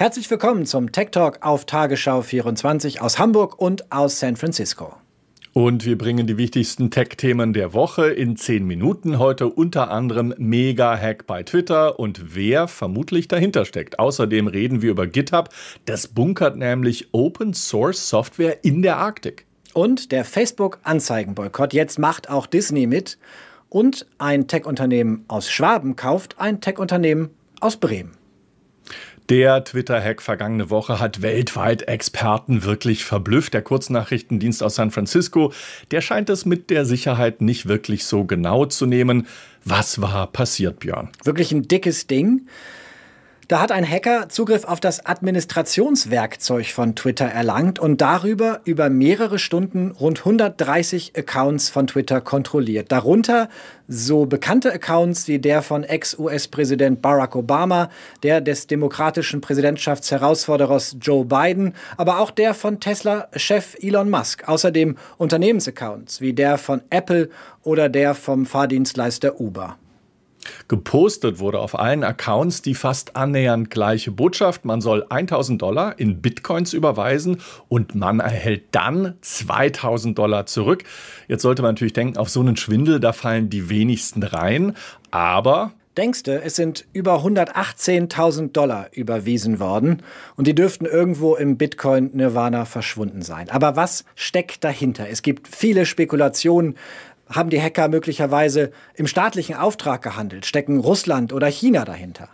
Herzlich willkommen zum Tech Talk auf Tagesschau 24 aus Hamburg und aus San Francisco. Und wir bringen die wichtigsten Tech-Themen der Woche in zehn Minuten. Heute unter anderem Mega-Hack bei Twitter und wer vermutlich dahinter steckt. Außerdem reden wir über GitHub. Das bunkert nämlich Open-Source-Software in der Arktik. Und der Facebook-Anzeigenboykott. Jetzt macht auch Disney mit. Und ein Tech-Unternehmen aus Schwaben kauft ein Tech-Unternehmen aus Bremen. Der Twitter-Hack vergangene Woche hat weltweit Experten wirklich verblüfft. Der Kurznachrichtendienst aus San Francisco, der scheint es mit der Sicherheit nicht wirklich so genau zu nehmen. Was war passiert, Björn? Wirklich ein dickes Ding. Da hat ein Hacker Zugriff auf das Administrationswerkzeug von Twitter erlangt und darüber über mehrere Stunden rund 130 Accounts von Twitter kontrolliert. Darunter so bekannte Accounts wie der von Ex-US-Präsident Barack Obama, der des demokratischen Präsidentschaftsherausforderers Joe Biden, aber auch der von Tesla-Chef Elon Musk. Außerdem Unternehmensaccounts wie der von Apple oder der vom Fahrdienstleister Uber. Gepostet wurde auf allen Accounts die fast annähernd gleiche Botschaft. Man soll 1000 Dollar in Bitcoins überweisen und man erhält dann 2000 Dollar zurück. Jetzt sollte man natürlich denken, auf so einen Schwindel, da fallen die wenigsten rein. Aber Denkst du, es sind über 118.000 Dollar überwiesen worden und die dürften irgendwo im Bitcoin-Nirvana verschwunden sein. Aber was steckt dahinter? Es gibt viele Spekulationen, haben die Hacker möglicherweise im staatlichen Auftrag gehandelt? Stecken Russland oder China dahinter?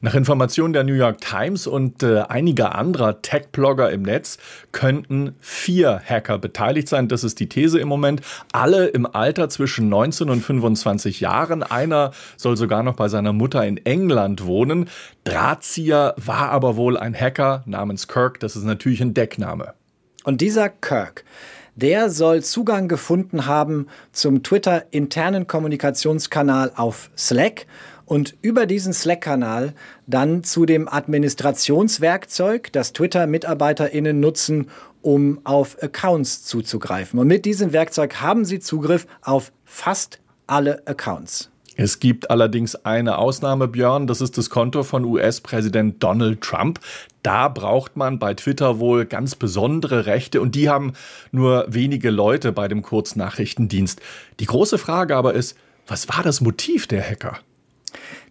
Nach Informationen der New York Times und äh, einiger anderer Tech-Blogger im Netz könnten vier Hacker beteiligt sein. Das ist die These im Moment. Alle im Alter zwischen 19 und 25 Jahren. Einer soll sogar noch bei seiner Mutter in England wohnen. Drahtzieher war aber wohl ein Hacker namens Kirk. Das ist natürlich ein Deckname. Und dieser Kirk, der soll Zugang gefunden haben zum Twitter-internen Kommunikationskanal auf Slack und über diesen Slack-Kanal dann zu dem Administrationswerkzeug, das Twitter-MitarbeiterInnen nutzen, um auf Accounts zuzugreifen. Und mit diesem Werkzeug haben sie Zugriff auf fast alle Accounts. Es gibt allerdings eine Ausnahme, Björn, das ist das Konto von US-Präsident Donald Trump. Da braucht man bei Twitter wohl ganz besondere Rechte und die haben nur wenige Leute bei dem Kurznachrichtendienst. Die große Frage aber ist, was war das Motiv der Hacker?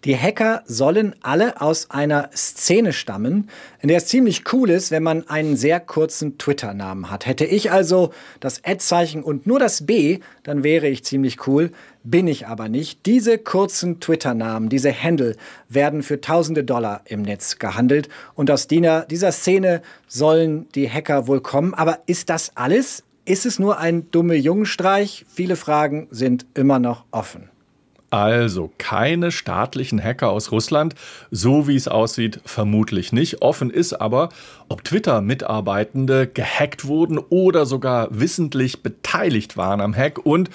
Die Hacker sollen alle aus einer Szene stammen, in der es ziemlich cool ist, wenn man einen sehr kurzen Twitter-Namen hat. Hätte ich also das Ad-Zeichen und nur das B, dann wäre ich ziemlich cool. Bin ich aber nicht. Diese kurzen Twitter-Namen, diese Handle, werden für tausende Dollar im Netz gehandelt. Und aus dieser Szene sollen die Hacker wohl kommen. Aber ist das alles? Ist es nur ein dumme Jungenstreich? Viele Fragen sind immer noch offen. Also keine staatlichen Hacker aus Russland, so wie es aussieht, vermutlich nicht. Offen ist aber, ob Twitter-Mitarbeitende gehackt wurden oder sogar wissentlich beteiligt waren am Hack und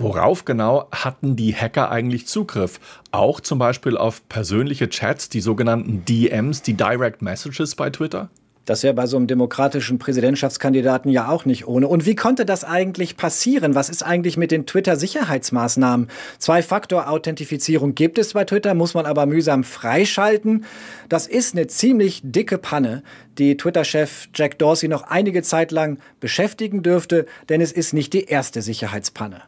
Worauf genau hatten die Hacker eigentlich Zugriff? Auch zum Beispiel auf persönliche Chats, die sogenannten DMs, die Direct Messages bei Twitter? Das wäre bei so einem demokratischen Präsidentschaftskandidaten ja auch nicht ohne. Und wie konnte das eigentlich passieren? Was ist eigentlich mit den Twitter-Sicherheitsmaßnahmen? Zwei-Faktor-Authentifizierung gibt es bei Twitter, muss man aber mühsam freischalten. Das ist eine ziemlich dicke Panne, die Twitter-Chef Jack Dorsey noch einige Zeit lang beschäftigen dürfte, denn es ist nicht die erste Sicherheitspanne.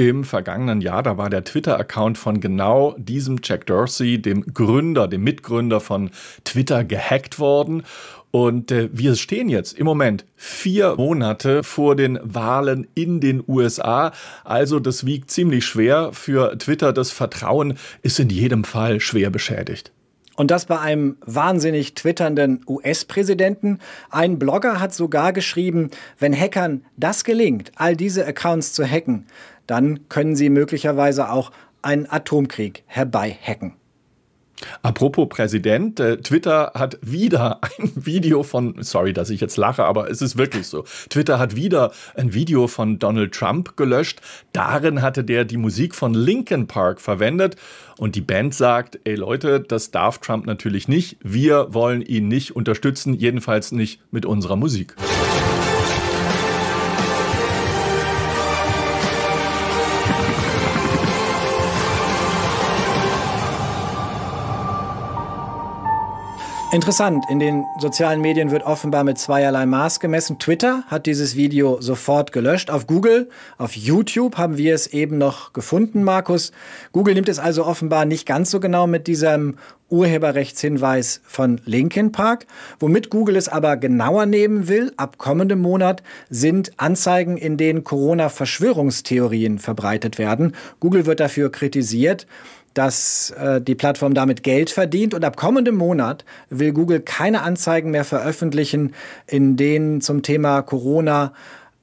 Im vergangenen Jahr, da war der Twitter-Account von genau diesem Jack Dorsey, dem Gründer, dem Mitgründer von Twitter, gehackt worden. Und äh, wir stehen jetzt im Moment vier Monate vor den Wahlen in den USA. Also das wiegt ziemlich schwer für Twitter. Das Vertrauen ist in jedem Fall schwer beschädigt. Und das bei einem wahnsinnig twitternden US-Präsidenten. Ein Blogger hat sogar geschrieben, wenn Hackern das gelingt, all diese Accounts zu hacken, dann können sie möglicherweise auch einen Atomkrieg herbeihacken. Apropos Präsident, äh, Twitter hat wieder ein Video von, sorry, dass ich jetzt lache, aber es ist wirklich so. Twitter hat wieder ein Video von Donald Trump gelöscht. Darin hatte der die Musik von Linkin Park verwendet und die Band sagt, ey Leute, das darf Trump natürlich nicht. Wir wollen ihn nicht unterstützen, jedenfalls nicht mit unserer Musik. Interessant, in den sozialen Medien wird offenbar mit zweierlei Maß gemessen. Twitter hat dieses Video sofort gelöscht. Auf Google, auf YouTube haben wir es eben noch gefunden, Markus. Google nimmt es also offenbar nicht ganz so genau mit diesem Urheberrechtshinweis von Linkin Park. Womit Google es aber genauer nehmen will, ab kommendem Monat, sind Anzeigen, in denen Corona-Verschwörungstheorien verbreitet werden. Google wird dafür kritisiert dass äh, die Plattform damit Geld verdient. Und ab kommendem Monat will Google keine Anzeigen mehr veröffentlichen, in denen zum Thema Corona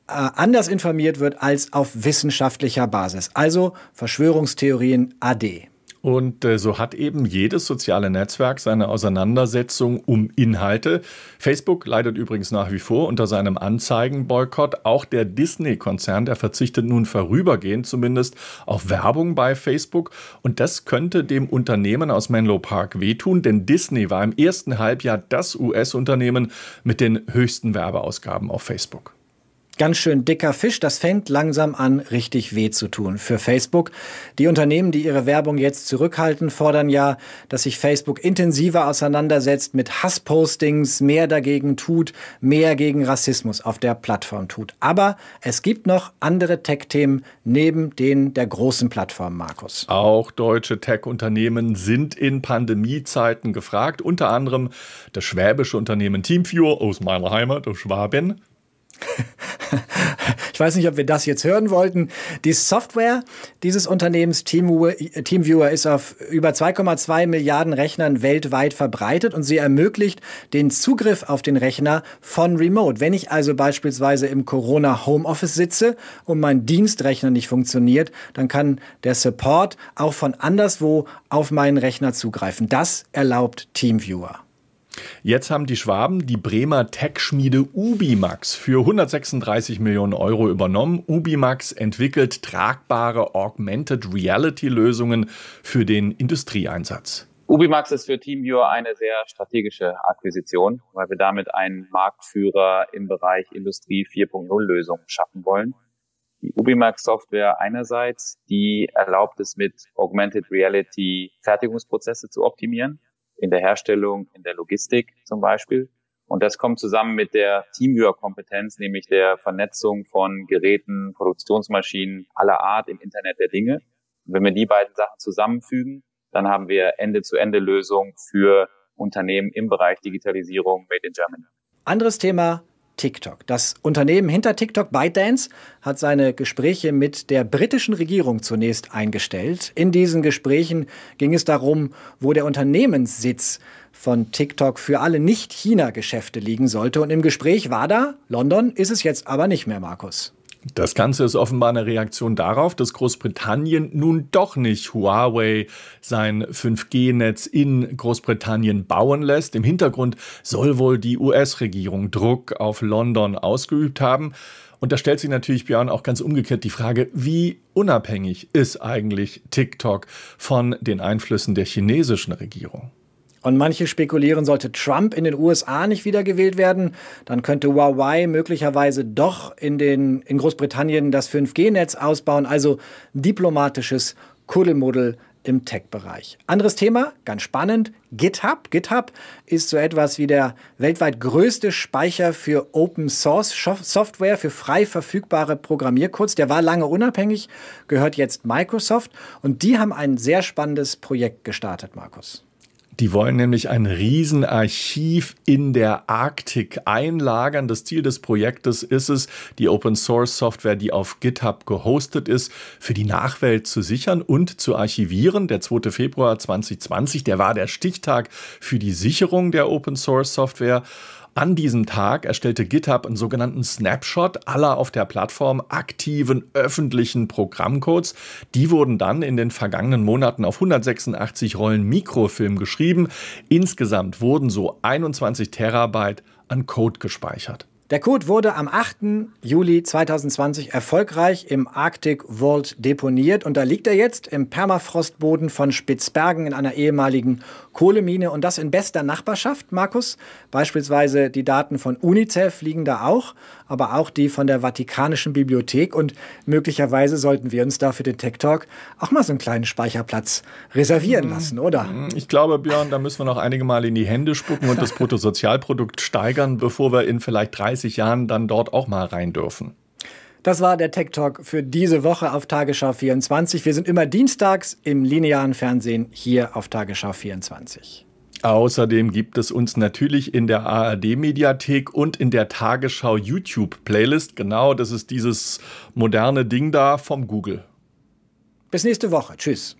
äh, anders informiert wird als auf wissenschaftlicher Basis. Also Verschwörungstheorien AD. Und äh, so hat eben jedes soziale Netzwerk seine Auseinandersetzung um Inhalte. Facebook leidet übrigens nach wie vor unter seinem Anzeigenboykott. Auch der Disney-Konzern, der verzichtet nun vorübergehend zumindest auf Werbung bei Facebook. Und das könnte dem Unternehmen aus Menlo Park wehtun, denn Disney war im ersten Halbjahr das US-Unternehmen mit den höchsten Werbeausgaben auf Facebook ganz schön dicker Fisch. Das fängt langsam an, richtig weh zu tun für Facebook. Die Unternehmen, die ihre Werbung jetzt zurückhalten, fordern ja, dass sich Facebook intensiver auseinandersetzt mit Hasspostings, mehr dagegen tut, mehr gegen Rassismus auf der Plattform tut. Aber es gibt noch andere Tech-Themen neben denen der großen Plattform, Markus. Auch deutsche Tech-Unternehmen sind in Pandemiezeiten gefragt. Unter anderem das schwäbische Unternehmen Teamviewer aus meiner Heimat, aus Schwaben. ich weiß nicht, ob wir das jetzt hören wollten. Die Software dieses Unternehmens TeamViewer ist auf über 2,2 Milliarden Rechnern weltweit verbreitet und sie ermöglicht den Zugriff auf den Rechner von Remote. Wenn ich also beispielsweise im Corona Homeoffice sitze und mein Dienstrechner nicht funktioniert, dann kann der Support auch von anderswo auf meinen Rechner zugreifen. Das erlaubt TeamViewer. Jetzt haben die Schwaben die Bremer Tech-Schmiede Ubimax für 136 Millionen Euro übernommen. Ubimax entwickelt tragbare Augmented Reality-Lösungen für den Industrieeinsatz. Ubimax ist für TeamViewer eine sehr strategische Akquisition, weil wir damit einen Marktführer im Bereich Industrie 4.0 Lösungen schaffen wollen. Die Ubimax Software einerseits, die erlaubt es mit Augmented Reality Fertigungsprozesse zu optimieren in der Herstellung, in der Logistik zum Beispiel. Und das kommt zusammen mit der Teamviewer-Kompetenz, nämlich der Vernetzung von Geräten, Produktionsmaschinen aller Art im Internet der Dinge. Und wenn wir die beiden Sachen zusammenfügen, dann haben wir Ende-zu-Ende-Lösungen für Unternehmen im Bereich Digitalisierung made in Germany. Anderes Thema, TikTok. Das Unternehmen hinter TikTok, ByteDance, hat seine Gespräche mit der britischen Regierung zunächst eingestellt. In diesen Gesprächen ging es darum, wo der Unternehmenssitz von TikTok für alle Nicht-China-Geschäfte liegen sollte. Und im Gespräch war da, London ist es jetzt aber nicht mehr, Markus. Das Ganze ist offenbar eine Reaktion darauf, dass Großbritannien nun doch nicht Huawei sein 5G-Netz in Großbritannien bauen lässt. Im Hintergrund soll wohl die US-Regierung Druck auf London ausgeübt haben. Und da stellt sich natürlich, Björn, auch ganz umgekehrt die Frage, wie unabhängig ist eigentlich TikTok von den Einflüssen der chinesischen Regierung? Und manche spekulieren, sollte Trump in den USA nicht wiedergewählt werden, dann könnte Huawei möglicherweise doch in, den, in Großbritannien das 5G-Netz ausbauen. Also diplomatisches Kuddelmuddel im Tech-Bereich. Anderes Thema, ganz spannend, GitHub. GitHub ist so etwas wie der weltweit größte Speicher für Open Source Software, für frei verfügbare Programmiercodes. Der war lange unabhängig, gehört jetzt Microsoft und die haben ein sehr spannendes Projekt gestartet, Markus. Die wollen nämlich ein Riesenarchiv in der Arktik einlagern. Das Ziel des Projektes ist es, die Open Source Software, die auf GitHub gehostet ist, für die Nachwelt zu sichern und zu archivieren. Der 2. Februar 2020, der war der Stichtag für die Sicherung der Open Source Software. An diesem Tag erstellte GitHub einen sogenannten Snapshot aller auf der Plattform aktiven öffentlichen Programmcodes. Die wurden dann in den vergangenen Monaten auf 186 Rollen Mikrofilm geschrieben. Insgesamt wurden so 21 Terabyte an Code gespeichert. Der Code wurde am 8. Juli 2020 erfolgreich im Arctic Vault deponiert und da liegt er jetzt im Permafrostboden von Spitzbergen in einer ehemaligen Kohlemine und das in bester Nachbarschaft, Markus. Beispielsweise die Daten von UNICEF liegen da auch, aber auch die von der Vatikanischen Bibliothek und möglicherweise sollten wir uns da für den Tech Talk auch mal so einen kleinen Speicherplatz reservieren lassen, oder? Ich glaube, Björn, da müssen wir noch einige Mal in die Hände spucken und das Bruttosozialprodukt steigern, bevor wir in vielleicht 30 30 Jahren dann dort auch mal rein dürfen. Das war der Tech Talk für diese Woche auf Tagesschau 24. Wir sind immer dienstags im linearen Fernsehen hier auf Tagesschau 24. Außerdem gibt es uns natürlich in der ARD-Mediathek und in der Tagesschau YouTube-Playlist. Genau, das ist dieses moderne Ding da vom Google. Bis nächste Woche. Tschüss.